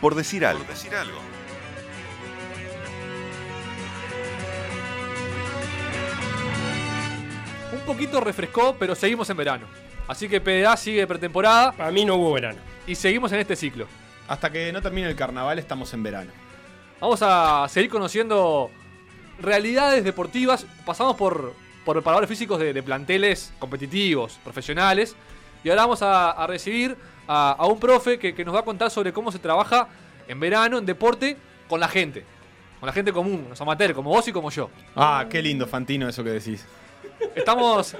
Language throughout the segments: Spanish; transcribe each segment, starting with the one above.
Por decir algo. decir algo. Un poquito refrescó, pero seguimos en verano. Así que PDA sigue pretemporada. Para mí no hubo verano. Y seguimos en este ciclo. Hasta que no termine el carnaval estamos en verano. Vamos a seguir conociendo realidades deportivas. Pasamos por, por preparadores físicos de, de planteles competitivos, profesionales. Y ahora vamos a, a recibir a, a un profe que, que nos va a contar sobre cómo se trabaja en verano, en deporte, con la gente. Con la gente común, los amateurs, como vos y como yo. Ah, qué lindo, Fantino, eso que decís. Estamos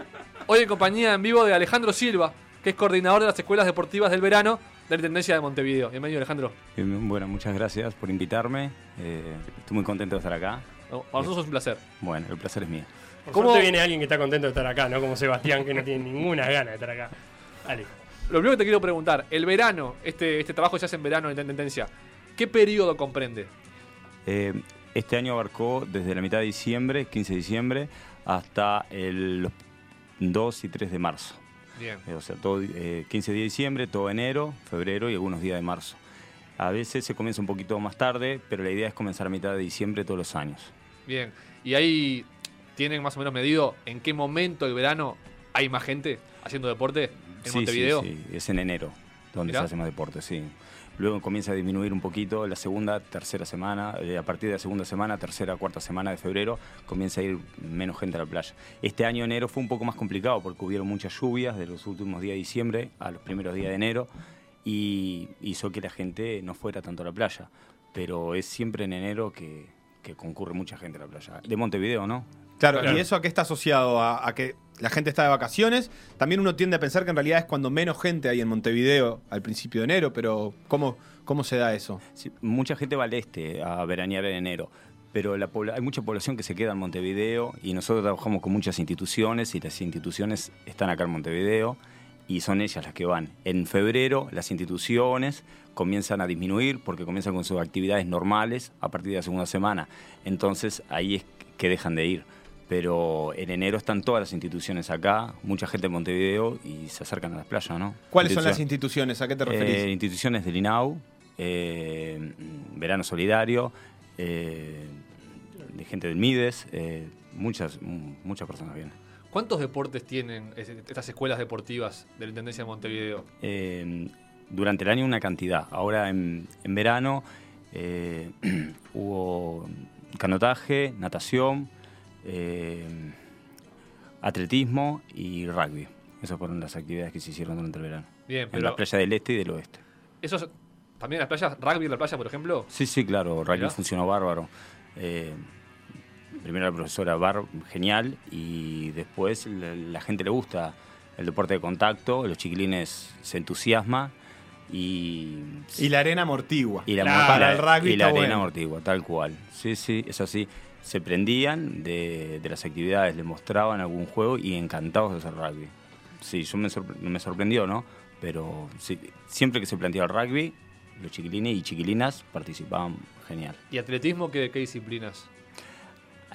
hoy en compañía en vivo de Alejandro Silva, que es coordinador de las escuelas deportivas del verano de la Intendencia de Montevideo. Bienvenido, Alejandro. Bien, Bueno, muchas gracias por invitarme. Eh, estoy muy contento de estar acá. No, para nosotros es un placer. Bueno, el placer es mío. Por ¿Cómo- suerte viene alguien que está contento de estar acá, ¿no? Como Sebastián, que no tiene ninguna gana de estar acá. Dale. Lo primero que te quiero preguntar, el verano, este, este trabajo se hace en verano en Intendencia, ¿qué periodo comprende? Eh, este año abarcó desde la mitad de diciembre, 15 de diciembre, hasta el, los 2 y 3 de marzo. Bien. Eh, o sea, todo, eh, 15 de diciembre, todo enero, febrero y algunos días de marzo. A veces se comienza un poquito más tarde, pero la idea es comenzar a mitad de diciembre todos los años. Bien. ¿Y ahí tienen más o menos medido en qué momento del verano hay más gente haciendo deporte en Sí, Montevideo? Sí, sí, es en enero donde Mirá. se hace más deporte, sí. Luego comienza a disminuir un poquito la segunda, tercera semana, eh, a partir de la segunda semana, tercera, cuarta semana de febrero, comienza a ir menos gente a la playa. Este año enero fue un poco más complicado porque hubieron muchas lluvias de los últimos días de diciembre a los primeros días de enero y hizo que la gente no fuera tanto a la playa. Pero es siempre en enero que, que concurre mucha gente a la playa. De Montevideo, ¿no? Claro, Claro. ¿y eso a qué está asociado? A, a que la gente está de vacaciones. También uno tiende a pensar que en realidad es cuando menos gente hay en Montevideo al principio de enero, pero ¿cómo, cómo se da eso? Mucha gente va al este a veranear en enero, pero la hay mucha población que se queda en Montevideo y nosotros trabajamos con muchas instituciones y las instituciones están acá en Montevideo y son ellas las que van. En febrero las instituciones comienzan a disminuir porque comienzan con sus actividades normales a partir de la segunda semana. Entonces ahí es que dejan de ir. Pero en enero están todas las instituciones acá, mucha gente en Montevideo y se acercan a las playas, ¿no? ¿Cuáles son las Instituciones-? ¿A qué te referís? eh, instituciones del INAU, eh, Verano Solidario, eh, de gente del MIDES, eh, muchas, muchas personas vienen. ¿Cuántos deportes tienen es- estas escuelas deportivas de la Intendencia de Montevideo? Eh, durante el año una cantidad. Ahora en, en verano eh, hubo canotaje, natación, eh, atletismo y rugby. Esas fueron las actividades que se hicieron durante el verano. Bien, En pero la playa del este y del oeste. ¿esos también en las playas, rugby en la playa, por ejemplo? Sí, sí, claro, rugby funcionó bárbaro. Eh, primero la profesora bar, genial, y después la, la gente le gusta el deporte de contacto, los chiquilines se entusiasma y... Y la arena amortigua. y la, Claro, para el rugby y la arena bueno. amortigua, tal cual. Sí, sí, es así. Se prendían de, de las actividades, les mostraban algún juego y encantados de hacer rugby. Sí, yo me, sorpre- me sorprendió, ¿no? Pero sí, siempre que se planteaba el rugby, los chiquilines y chiquilinas participaban genial. ¿Y atletismo qué, qué disciplinas?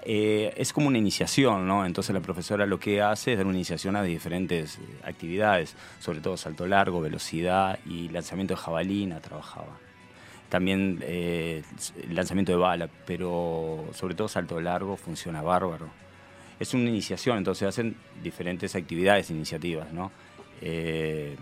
Eh, es como una iniciación, ¿no? Entonces la profesora lo que hace es dar una iniciación a diferentes eh, actividades, sobre todo salto largo, velocidad y lanzamiento de jabalina trabajaba. También eh, lanzamiento de bala, pero sobre todo salto largo funciona bárbaro. Es una iniciación, entonces hacen diferentes actividades, iniciativas, ¿no? Eh,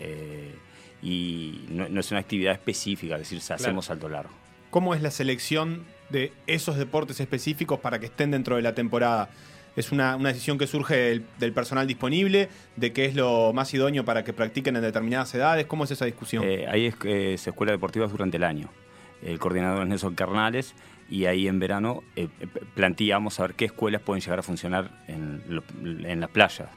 eh, y no, no es una actividad específica, es decir, hacemos salto largo. ¿Cómo es la selección de esos deportes específicos para que estén dentro de la temporada? ¿Es una, una decisión que surge del, del personal disponible? ¿De qué es lo más idóneo para que practiquen en determinadas edades? ¿Cómo es esa discusión? Eh, ahí es, eh, es escuelas deportivas durante el año. El coordinador es Nelson Carnales y ahí en verano eh, eh, planteamos a ver qué escuelas pueden llegar a funcionar en, en las playas.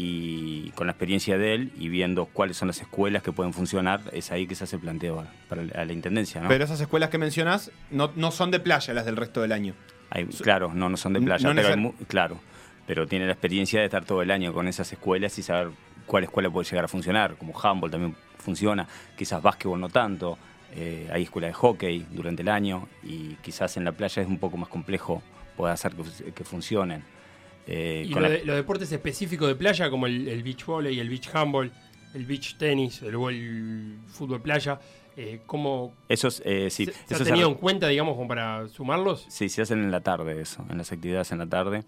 Y con la experiencia de él y viendo cuáles son las escuelas que pueden funcionar, es ahí que se hace el planteo para la, a la intendencia. ¿no? Pero esas escuelas que mencionás no, no son de playa las del resto del año. Hay- claro, no, no son de No playa, pero hay claro. Pero tiene la experiencia de estar todo el año con esas escuelas y saber cuál escuela puede llegar a funcionar, como handball también funciona, quizás básquetbol no tanto, eh, hay escuela de hockey durante el año y quizás en la playa es un poco más complejo poder hacer que, que funcionen. Eh, Y con lo la- de- los deportes específicos de playa, como el, el beach volley y el beach handball, el beach tenis, el, el fútbol playa. Eh, ¿Cómo Esos, eh, sí, se, se esos ha tenido en cuenta, digamos, como para sumarlos? Sí, se hacen en la tarde eso, en las actividades en la tarde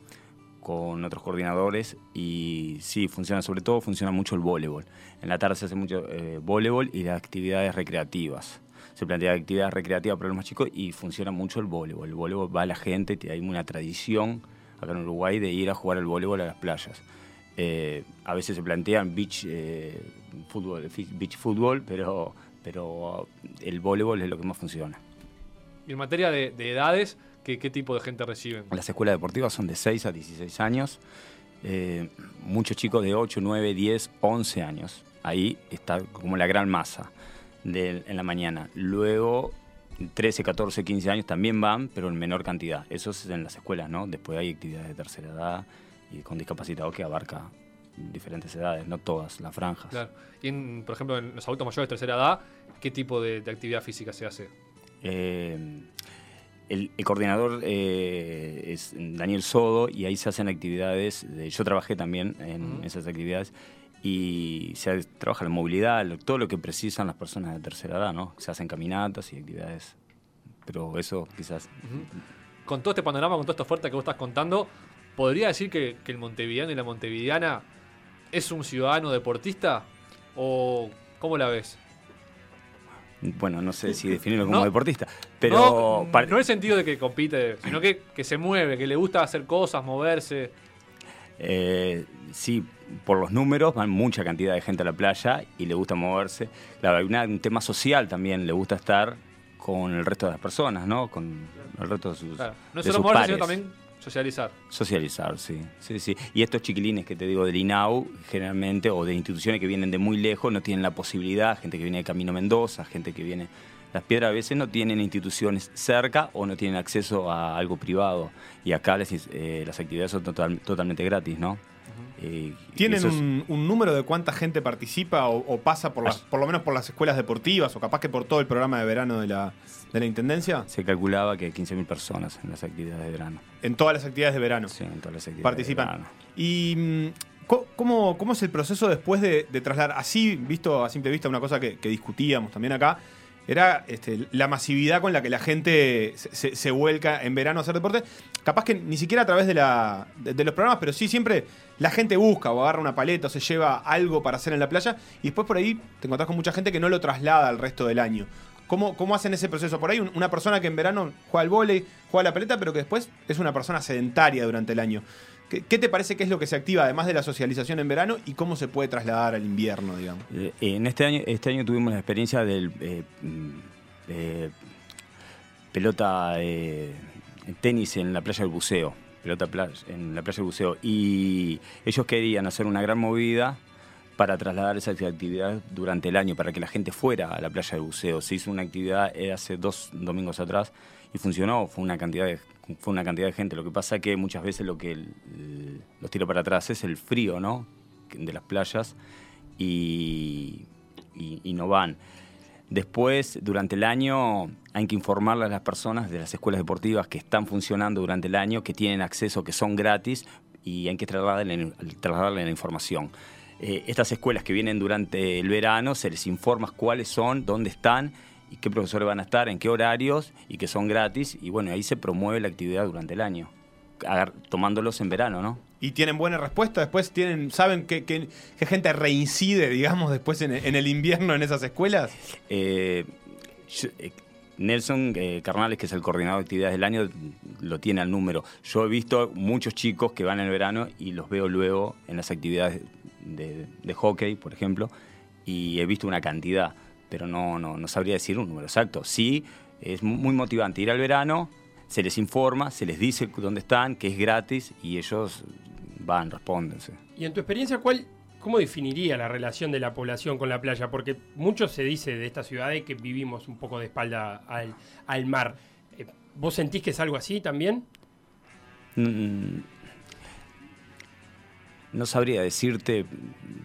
con otros coordinadores y sí, funciona, sobre todo funciona mucho el voleibol. En la tarde se hace mucho eh, voleibol y las actividades recreativas. Se plantea actividades recreativas para los más chicos y funciona mucho el voleibol. El voleibol va a la gente, hay una tradición acá en Uruguay de ir a jugar al voleibol a las playas. Eh, a veces se plantean beach, eh, fútbol, beach fútbol, pero, pero el voleibol es lo que más funciona. Y en materia de, de edades, ¿qué, ¿qué, tipo de gente reciben? Las escuelas deportivas son de 6 a 16 años. Eh, muchos chicos de 8, 9, 10, 11 años. Ahí está como la gran masa de, en la mañana. Luego 13, 14, 15 años también van, pero en menor cantidad. Eso es en las escuelas, ¿no? Después hay actividades de tercera edad y con discapacitados que abarca diferentes edades, no todas las franjas. Claro. Y, en, por ejemplo, en los adultos mayores de tercera edad, ¿qué tipo de, de actividad física se hace? Eh, el, el, coordinador eh, es Daniel Sodo y ahí se hacen actividades. De, yo trabajé también en uh -huh. esas actividades y se trabaja la movilidad, todo lo que precisan las personas de tercera edad, ¿no? Se hacen caminatas y actividades, pero eso quizás... Uh -huh. Con todo este panorama, con toda esta oferta que vos estás contando, ¿podría decir que, que el montevideano y la montevideana es un ciudadano deportista? ¿O cómo la ves? Bueno, no sé si definirlo como no, deportista, pero... No, no en el sentido de que compite, sino que, que se mueve, que le gusta hacer cosas, moverse. Eh, sí, por los números van mucha cantidad de gente a la playa y le gusta moverse. Claro, hay una, un tema social también, le gusta estar con el resto de las personas, ¿no? Con el resto de sus claro. No de solo sus moverse, pares. sino también socializar. Socializar, sí. sí, sí. Y estos chiquilines que te digo del INAU, generalmente, o de instituciones que vienen de muy lejos, no tienen la posibilidad, gente que viene de Camino Mendoza, gente que viene... Las piedras a veces no tienen instituciones cerca o no tienen acceso a algo privado. Y acá les, eh, las actividades son total, totalmente gratis, ¿no? Eh, ¿Tienen un, un, número de cuánta gente participa o, o pasa por, las, por lo menos por las escuelas deportivas o capaz que por todo el programa de verano de la, de la Intendencia? Se calculaba que 15.000 personas en las actividades de verano. En todas las actividades de verano. Sí, en todas las actividades Participan. de verano. Y mm, ¿cómo, ¿cómo, es el proceso después de, de, trasladar? Así, visto a simple vista, una cosa que, que discutíamos también acá, era este, la masividad con la que la gente se, se, vuelca en verano a hacer deporte. Capaz que ni siquiera a través de, la, de, los programas, pero sí siempre la gente busca o agarra una paleta o se lleva algo para hacer en la playa y después por ahí te encontrás con mucha gente que no lo traslada al resto del año. ¿Cómo, ¿Cómo, hacen ese proceso? Por ahí una persona que en verano juega al vóley, juega a la pelota, pero que después es una persona sedentaria durante el año. ¿Qué, ¿Qué, te parece que es lo que se activa, además de la socialización en verano, y cómo se puede trasladar al invierno, digamos? Eh, en este año, este año tuvimos la experiencia del eh, eh, pelota tenis en la playa del buceo, pelota en la playa del buceo, y ellos querían hacer una gran movida para trasladar esa actividad durante el año, para que la gente fuera a la playa del buceo. Se hizo una actividad hace dos domingos atrás y funcionó, fue una cantidad de, fue una cantidad de gente. Lo que pasa es que muchas veces lo que los tira para atrás es el frío, ¿no? De las playas y no van. Después, durante el año, hay que informarle a las personas de las escuelas deportivas que están funcionando durante el año, que tienen acceso, que son gratis, y hay que trasladarle, trasladarle la información. Eh, estas escuelas que vienen durante el verano, se les informa cuáles son, dónde están y qué profesores van a estar, en qué horarios y que son gratis. Y bueno, ahí se promueve la actividad durante el año, tomándolos en verano, ¿no? ¿Y tienen buena respuesta? Después tienen, ¿saben qué, qué, qué gente reincide, digamos, después en, en, el invierno en esas escuelas? Eh, yo, eh, Nelson eh, Carnales, que es el coordinador de actividades del año, lo tiene al número. Yo he visto muchos chicos que van en el verano y los veo luego en las actividades de, de hockey, por ejemplo, y he visto una cantidad, pero no, no, no sabría decir un número exacto. Sí, es muy motivante ir al verano, se les informa, se les dice dónde están, que es gratis y ellos van, respóndense. Y en tu experiencia, ¿cuál, ¿cómo definiría la relación de la población con la playa? Porque mucho se dice de esta ciudad de que vivimos un poco de espalda al, al mar. Eh, ¿Vos sentís que es algo así también? Mm, no sabría decirte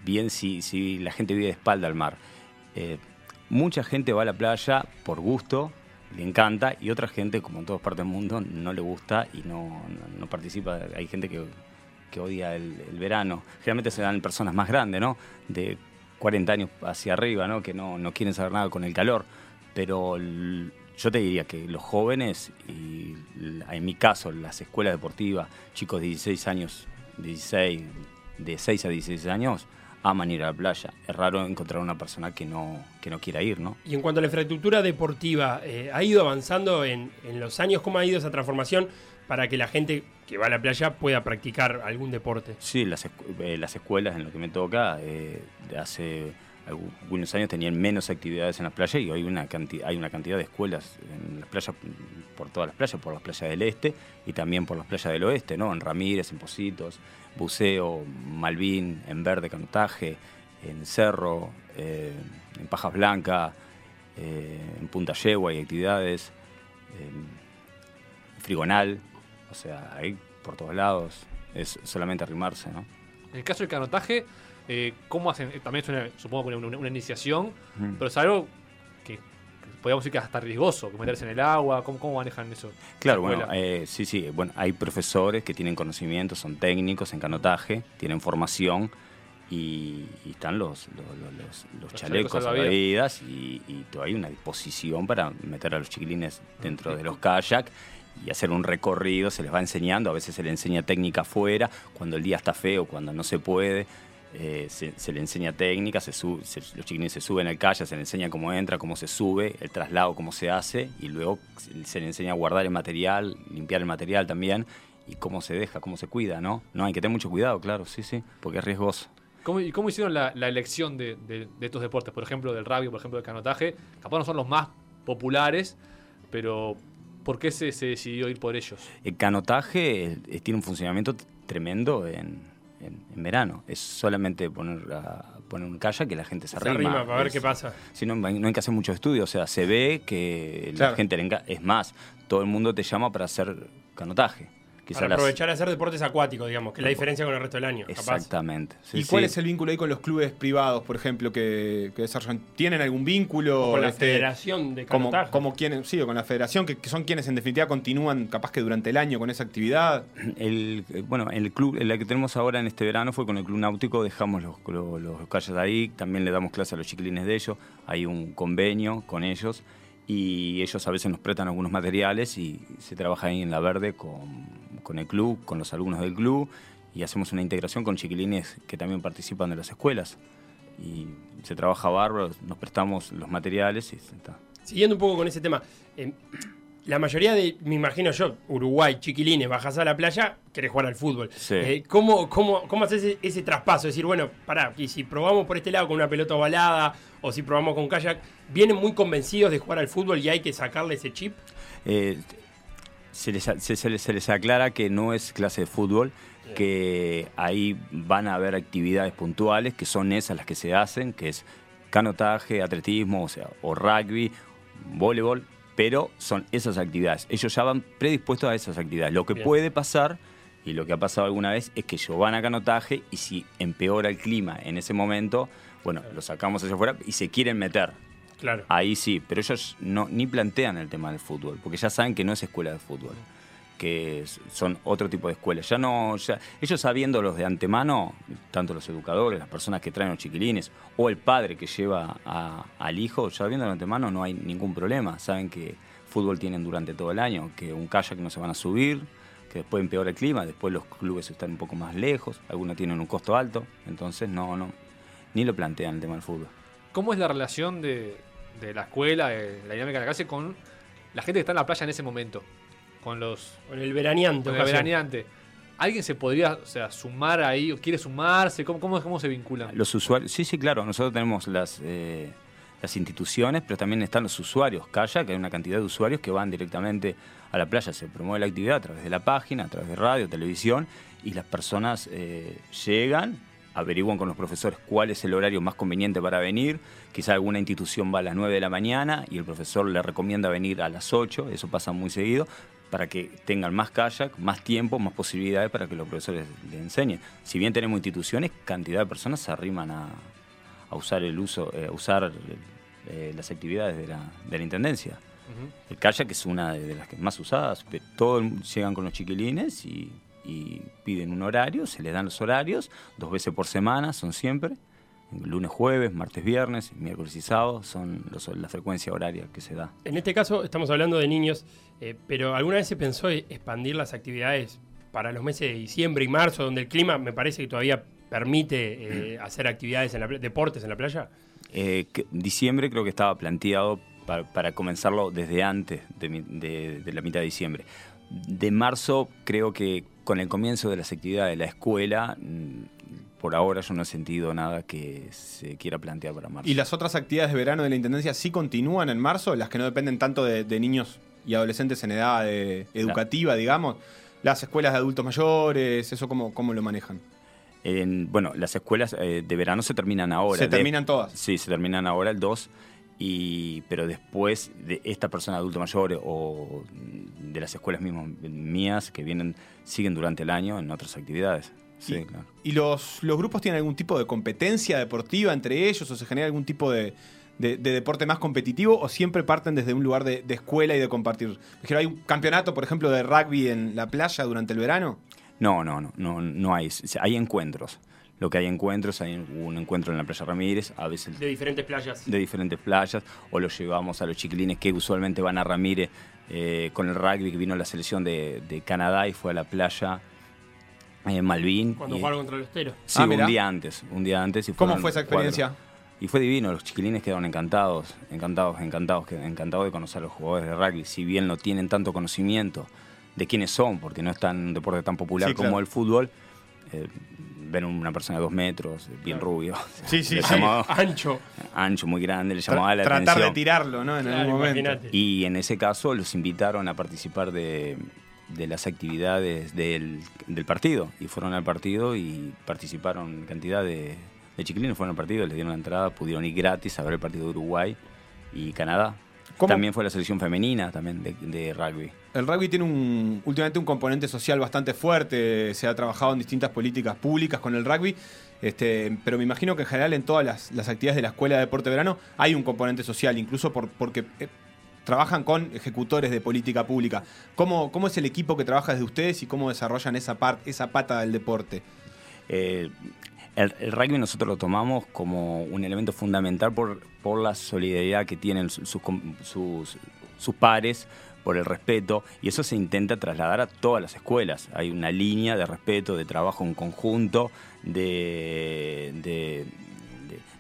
bien si, si, la gente vive de espalda al mar. Eh, mucha gente va a la playa por gusto, le encanta, y otra gente, como en todas partes del mundo, no le gusta y no, no, participa. Hay gente que, que odia el, verano. Generalmente se dan personas más grandes, ¿no? De 40 años hacia arriba, ¿no? Que no, no quieren saber nada con el calor. Pero yo te diría que los jóvenes, y en mi caso, las escuelas deportivas, chicos de 16 años, 16, de 6 a 16 años, aman ir a la playa. Es raro encontrar una persona que no, que no quiera ir, ¿no? Y en cuanto a la infraestructura deportiva, eh, ¿ha ido avanzando en, en los años? ¿Cómo ha ido esa transformación para que la gente que va a la playa pueda practicar algún deporte? Sí, las, eh, las escuelas en lo que me toca, eh, hace algunos años tenían menos actividades en las playas y hoy una hay una cantidad de escuelas en las playas, por todas las playas, por las playas del este y también por las playas del oeste, ¿no? En Ramírez, en Positos, buceo, Malvin, en Verde, canotaje, en Cerro, eh, en Pajas Blancas, eh, en Punta Yegua hay actividades, en Frigonal, o sea, hay por todos lados, es solamente arrimarse, ¿no? En el caso del canotaje, eh, ¿cómo hacen? Eh, También es una, supongo que una, una- una iniciación, pero es algo que, que podríamos decir que es hasta riesgoso, que meterse en el agua. ¿Cómo, cómo manejan eso? Claro, La bueno, eh, sí, sí, bueno, hay profesores que tienen conocimiento, son técnicos en canotaje, tienen formación y, y están los, los, los- los- los Los chalecos chalecos salvavidas y, hay una disposición para meter a los chiquilines dentro de los kayak y hacer un recorrido, se les va enseñando, a veces se les enseña técnica afuera, cuando el día está feo, cuando no se puede. Eh, se, se le enseña técnica, se sub- se- los chiquilines se suben al kayak, se les enseña cómo entra, cómo se sube, el traslado, cómo se hace, y luego se, le enseña a guardar el material, limpiar el material también, y cómo se deja, cómo se cuida, ¿no? No, hay que tener mucho cuidado, claro, sí, sí, porque es riesgoso. ¿Cómo, ¿Y cómo hicieron la, la elección de, de- de estos deportes? Por ejemplo, del rugby, por ejemplo, del canotaje. Capaz no son los más populares, pero ¿por qué se, se decidió ir por ellos? El canotaje eh, tiene un funcionamiento tremendo en, en- en verano. Es solamente poner, poner un kayak que la gente se Se arrima. arrima para ver qué pasa. Si no, no hay que hacer mucho estudio. O sea, se ve que la gente le enca- Es más, todo el mundo te llama para hacer canotaje. Quizá Para las- aprovechar a hacer deportes acuáticos, digamos, que es la diferencia con el resto del año. capaz. Exactamente. sí, ¿Y cuál es el vínculo ahí con los clubes privados, por ejemplo, que, que desarrollan? ¿Tienen algún vínculo? Con la este, Federación de como, como quienes, sí, o con la federación, que, que son quienes en definitiva continúan capaz que durante el año con esa actividad. El, bueno, el club, la que tenemos ahora en este verano fue con el Club Náutico, dejamos los, los, los kayaks ahí, también le damos clase a los chiquilines de ellos, hay un convenio con ellos y ellos a veces nos prestan algunos materiales y se trabaja ahí en La Verde con, con el club, con los alumnos del club y hacemos una integración con chiquilines que también participan de las escuelas y se trabaja bárbaro, nos prestamos los materiales y está. Siguiendo un poco con ese tema, eh, la mayoría de, me imagino yo, Uruguay, chiquilines, bajas a la playa, querés jugar al fútbol. Sí. Eh, ¿cómo, cómo, ¿Cómo haces ese, ese traspaso? Es decir, bueno, pará, y si probamos por este lado con una pelota ovalada o si probamos con kayak, ¿vienen muy convencidos de jugar al fútbol y hay que sacarle ese chip? Eh, se, les, se- se les- se les aclara que no es clase de fútbol, que ahí van a haber actividades puntuales, que son esas las que se hacen, que es canotaje, atletismo, o sea, o rugby, voleibol, pero son esas actividades. Ellos ya van predispuestos a esas actividades. Lo que Bien. puede pasar, y lo que ha pasado alguna vez, es que ellos van a canotaje y si empeora el clima en ese momento, bueno, lo sacamos hacia afuera y se quieren meter. Claro. Ahí sí, pero ellos no, ni plantean el tema del fútbol, porque ya saben que no es escuela de fútbol, que son otro tipo de escuelas. Ya no, ya, ellos sabiéndolos de antemano, tanto los educadores, las personas que traen los chiquilines, o el padre que lleva a- al hijo, ya viendo de antemano no hay ningún problema. Saben que fútbol tienen durante todo el año, que un kayak no se van a subir, que después empeora el clima, después los clubes están un poco más lejos, algunos tienen un costo alto, entonces no, no, ni lo plantean el tema del fútbol. ¿Cómo es la relación de, de la escuela, de la dinámica de la clase con la gente que está en la playa en ese momento? Con los Con el veraneante. con el veraneante. ¿Alguien se podría o sea, sumar ahí o quiere sumarse? ¿Cómo, cómo, cómo se vinculan? Los usuarios, sí, sí, claro, nosotros tenemos las, eh, las instituciones, pero también están los usuarios, Kayak, que hay una cantidad de usuarios que van directamente a la playa, se promueve la actividad a través de la página, a través de radio, televisión, y las personas eh, llegan, averiguan con los profesores cuál es el horario más conveniente para venir, quizá alguna institución va a las 9 de la mañana y el profesor le recomienda venir a las 8, eso pasa muy seguido, para que tengan más kayak, más tiempo, más posibilidades para que los profesores le enseñen. Si bien tenemos instituciones, cantidad de personas se arriman a, a usar el uso, eh, a usar eh, las actividades de la, de la intendencia. El kayak es una de, las que más usadas, todos llegan con los chiquilines y, y piden un horario, se les dan los horarios, dos veces por semana son siempre, Lunes, jueves, martes, viernes, miércoles y sábado son los- la frecuencia horaria que se da. En este caso estamos hablando de niños, eh, pero ¿alguna vez se pensó expandir las actividades para los meses de diciembre y marzo, donde el clima me parece que todavía permite eh, hacer actividades en la deportes en la playa? Eh, que- diciembre creo que estaba planteado pa- para, comenzarlo desde antes de, mi- de- de la mitad de diciembre. De marzo creo que con el comienzo de las actividades de la escuela, mm, por ahora yo no he sentido nada que se quiera plantear para marzo. ¿Y las otras actividades de verano de la Intendencia sí continúan en marzo? Las que no dependen tanto de, de niños y adolescentes en edad eh, educativa, digamos. Las escuelas de adultos mayores, ¿eso cómo, cómo lo manejan? En- bueno, las escuelas eh, de verano se terminan ahora. ¿Se De- terminan todas? Sí, se terminan ahora el 2. Y, pero después de esta persona adulto mayor o de las escuelas mismas mías que vienen, siguen durante el año en otras actividades. Sí, Y- claro. ¿Y los, los grupos tienen algún tipo de competencia deportiva entre ellos o se genera algún tipo de, de- de deporte más competitivo o siempre parten desde un lugar de, de escuela y de compartir? ¿hay un campeonato, por ejemplo, de rugby en la playa durante el verano? No, no, no, no, no hay. Hay encuentros. Lo que hay encuentros, hay un encuentro en la playa Ramírez, a veces De diferentes playas. de diferentes playas, o los llevamos a los chiquilines que usualmente van a Ramírez eh, con el rugby, que vino la selección de, de Canadá y fue a la playa eh, Malvin. Cuando y- jugaron contra los teros. Sí, Ah, un día antes, un día antes. Y ¿Cómo fue esa cuatro. experiencia? Y fue divino, los chiquilines quedaron encantados, encantados, encantados, encantados de conocer a los jugadores de rugby. Si bien no tienen tanto conocimiento de quiénes son, porque no es tan un deporte tan popular Sí, como claro. el fútbol, eh, ven una persona de dos metros, bien Claro. rubio, Sí, sí, le sí. llamaba- Ancho. ancho, muy grande, le llamaba la tratar atención. de tirarlo, ¿no? En Claro, algún momento. Y en ese caso los invitaron a participar de, de las actividades del, del partido. Y fueron al partido y participaron cantidad de, de chiquilines, fueron al partido, les dieron la entrada, pudieron ir gratis a ver el partido de Uruguay y Canadá. ¿Cómo? También fue la selección femenina también de, de rugby. El rugby tiene un, últimamente un componente social bastante fuerte, se ha trabajado en distintas políticas públicas con el rugby, este, pero me imagino que en general en todas las, las actividades de la Escuela de Deporte de Verano hay un componente social, incluso por, porque eh, trabajan con ejecutores de política pública. ¿Cómo, ¿Cómo es el equipo que trabaja desde ustedes y cómo desarrollan esa, parte esa pata del deporte? Eh, el, el rugby nosotros lo tomamos como un elemento fundamental por, por la solidaridad que tienen sus, sus, sus- pares, por el respeto, y eso se intenta trasladar a todas las escuelas. Hay una línea de respeto, de trabajo en conjunto, de- de-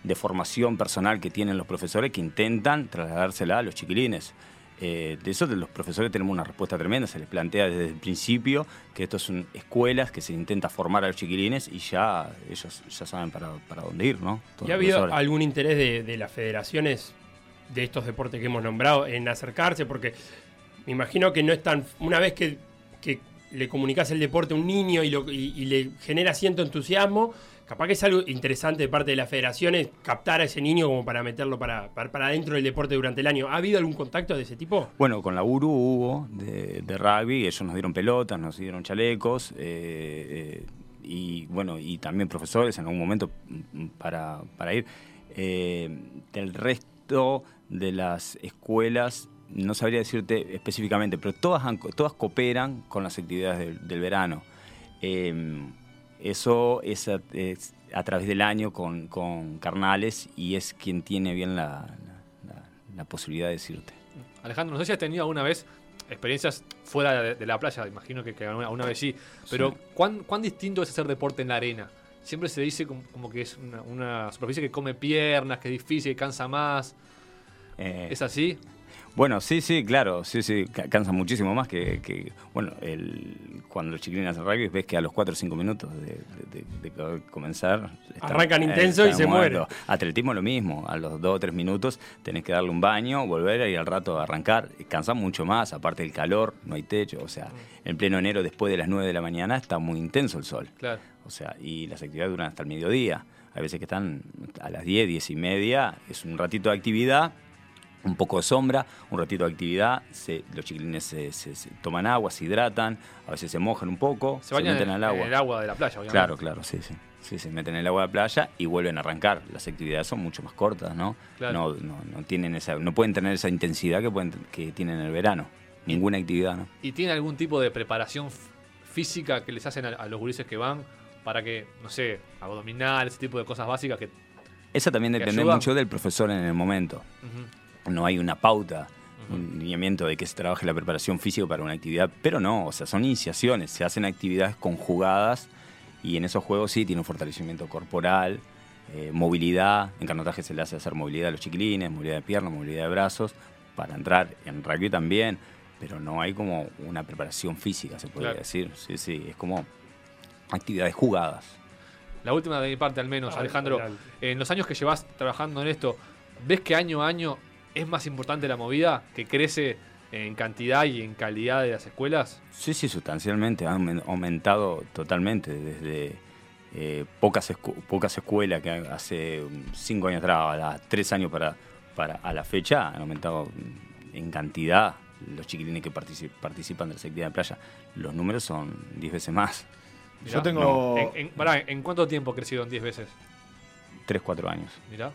de formación personal que tienen los profesores que intentan trasladársela a los chiquilines. Eh, de eso de los profesores tenemos una respuesta tremenda, se les plantea desde el principio que estos son escuelas que se intenta formar a los chiquilines y ya ellos ya saben para, para dónde ir, ¿no? Todos ¿Y ha habido algún interés de, de las federaciones de estos deportes que hemos nombrado en acercarse? Porque me imagino que no es tan. Una vez que, que le comunicas el deporte a un niño y, lo- y- y le genera cierto entusiasmo, capaz que es algo interesante de parte de las federaciones captar a ese niño como para meterlo para, para, para dentro del deporte durante el año. ¿Ha habido algún contacto de ese tipo? Bueno, con la URU hubo de, rugby, ellos nos dieron pelotas, nos dieron chalecos, eh, eh, y bueno, y también profesores en algún momento para, para ir. Eh, del resto de las escuelas, no sabría decirte específicamente, pero todas, todas cooperan con las actividades del, del verano. Eh, eso es a, es a través del año con, con carnales y es quien tiene bien la, la- posibilidad de decirte. Alejandro, no sé si has tenido alguna vez experiencias fuera de, de la playa, imagino que, que alguna, alguna vez sí, pero Sí. ¿cuán, cuán distinto es hacer deporte en la arena? Siempre se dice como, como que es una, una superficie que come piernas, que es difícil, que cansa más. Eh, ¿Es así? Bueno, sí, sí, claro, sí, sí, ca- cansa muchísimo más que, que, bueno, el, cuando los chiquilines hacen rugby ves que a los 4 o 5 minutos de, de- de- de comenzar... Arrancan intenso y se mueren. Atletismo lo mismo, a los 2 o 3 minutos tenés que darle un baño, volver y al rato arrancar. Cansa mucho más, aparte del calor, no hay techo, o sea, en pleno enero después de las 9 de la mañana está muy intenso el sol. Claro. O sea, y las actividades duran hasta el mediodía. Hay veces que están a las 10, 10 y media, es un ratito de actividad, un poco de sombra, un ratito de actividad, se- los chiquilines se, se- se toman agua, se hidratan, a veces se mojan un poco, Se bañan meten en, al agua. en el agua de la playa, obviamente. Claro, claro, sí, sí. Sí, se meten en el agua de playa y vuelven a arrancar. Las actividades son mucho más cortas, ¿no? Claro. No, no, no tienen esa, no pueden tener esa intensidad que, pueden, que tienen en el verano. Ninguna actividad, ¿no? ¿Y tiene algún tipo de preparación física que les hacen a, a los gurises que van para que, no sé, abdominal, ese tipo de cosas básicas que Esa también ¿Te depende mucho del profesor en el momento. No hay una pauta, un lineamiento de que se trabaje la preparación física para una actividad, pero no, o sea, son iniciaciones, se hacen actividades conjugadas y en esos juegos sí tiene un fortalecimiento corporal, eh, movilidad, en canotaje se le hace hacer movilidad a los chiquilines, movilidad de piernas, movilidad de brazos, para entrar en rugby también, pero no hay como una preparación física, se podría Claro. decir, sí, sí, es como actividades jugadas. La última de mi parte al menos, Ah, Alejandro. En los años que llevas trabajando en esto, ¿ves que año a año es más importante la movida? ¿Que crece en cantidad y en calidad de las escuelas? Sí, sí, sustancialmente, ha aumen- aumentado totalmente desde eh, pocas, escu- pocas escuelas que hace um, cinco años atrás, a tres años para, para a la fecha, han aumentado mm, en cantidad los chiquilines que partici- participan de las actividades de playa. Los números son 10 veces más, Mirá. Yo tengo. ¿En, en- pará, ¿en cuánto tiempo ha crecido en 10 veces? 3, 4 años. Mirá.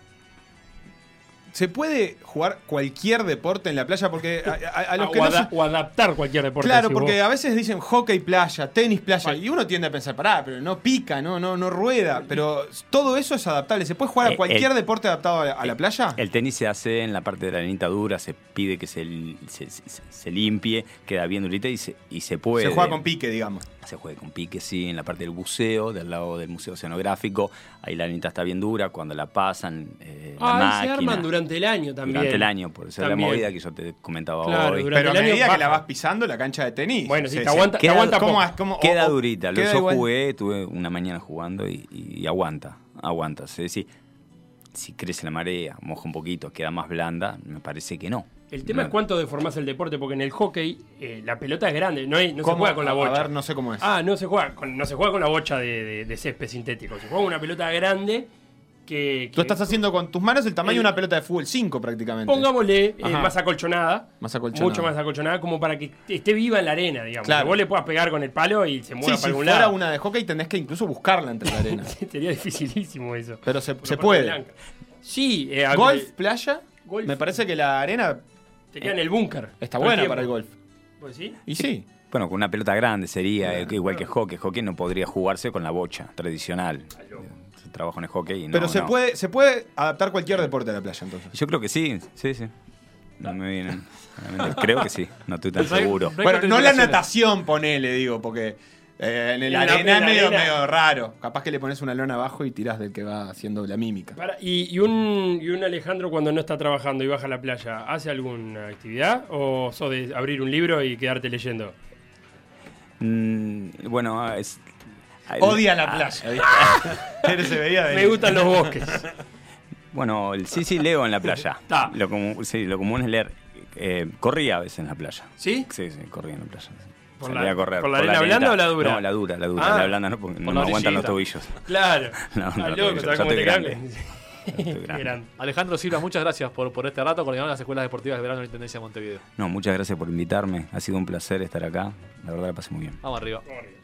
¿Se puede jugar cualquier deporte en la playa? Porque a, a- a los Ah, que o, no se- o adaptar cualquier deporte. Claro, si porque vos- a veces dicen hockey playa, tenis playa, y uno tiende a pensar, pará, pero no pica, no, no, no rueda. Pero todo eso es adaptable. ¿Se puede jugar a Eh, cualquier el- deporte adaptado a la, a la playa? El tenis se hace en la parte de la arenita dura, se pide que se, se, se- se limpie, queda bien durita y se, y se puede. Se juega con pique, digamos. Se juega con pique, sí, en la parte del buceo, del lado del Museo Oceanográfico. Ahí la arenita está bien dura, cuando la pasan, eh, la máquina. se arman durante el año también. Durante el año, por eso es la movida que yo te comentaba Claro, hoy. durante Pero a medida que la vas pisando la cancha de tenis. Bueno, sí, se- te se- aguanta, te queda- aguanta ¿cómo? ¿Cómo- Queda o- durita. queda yo igual? jugué, tuve una mañana jugando y, y aguanta, aguanta. Es decir, si crece la marea, moja un poquito, queda más blanda, me parece que no. El tema No. es cuánto deformás el deporte, porque en el hockey eh, la pelota es grande, no, hay- no se juega con la bocha. A ver, no sé cómo es. Ah, no se juega con, no se juega con la bocha de, de- de césped sintético, se juega con una pelota grande que... Tú estás haciendo con tus manos el tamaño de una pelota de fútbol 5 prácticamente. Pongámosle eh, Ajá. más acolchonada, Más acolchonada. mucho más acolchonada, como para que esté viva en la arena, digamos. Claro. Que vos le puedas pegar con el palo y se Sí, mueva si para algún fuera lado. una de hockey tenés que incluso buscarla entre la arena. Sería dificilísimo eso. Pero se, puede. blanca. Sí, eh, Golf, playa. Golf. Me parece que la arena te queda en el búnker. está buena para el golf. ¿Vos decís? Y sí. Bueno, con una pelota grande sería, eh, igual que hockey. Hockey no podría jugarse con la bocha tradicional. Trabaja en el hockey y no, Pero se, no. Puede, se puede adaptar cualquier deporte a la playa entonces. Yo creo que sí, sí, sí. No me vienen. Creo que sí, no estoy tan seguro. Bueno, no la natación, ponele, digo, porque eh, en el En arena es medio, medio raro. Capaz que le pones una lona abajo y tirás del que va haciendo la mímica. Para- y, y un, y un Alejandro cuando no está trabajando y baja a la playa, ¿hace alguna actividad? ¿O sos de abrir un libro y quedarte leyendo? Mm, bueno, es. Odia la ah, playa. se veía Me gustan los bosques. Bueno, el- sí, sí, leo en la playa. Ta. Lo común, sí, lo común es leer. Eh, corría a veces en la playa. ¿Sí? Sí, sí, corría en la playa. ¿Por Salía la- a correr. por la arena blanda arenita. o la dura? No, la dura, la dura. Ah. la blanda no, porque no la aguantan los tobillos. Claro. No, no, no, loco, yo- ¿sabes yo cómo estoy te grande. Estoy. Alejandro Silva, muchas gracias por, por este rato coordinando las escuelas deportivas de verano de la Intendencia de Montevideo. No, muchas gracias por invitarme. Ha sido un placer estar acá. La verdad la pasé muy bien. Vamos arriba. Vamos arriba.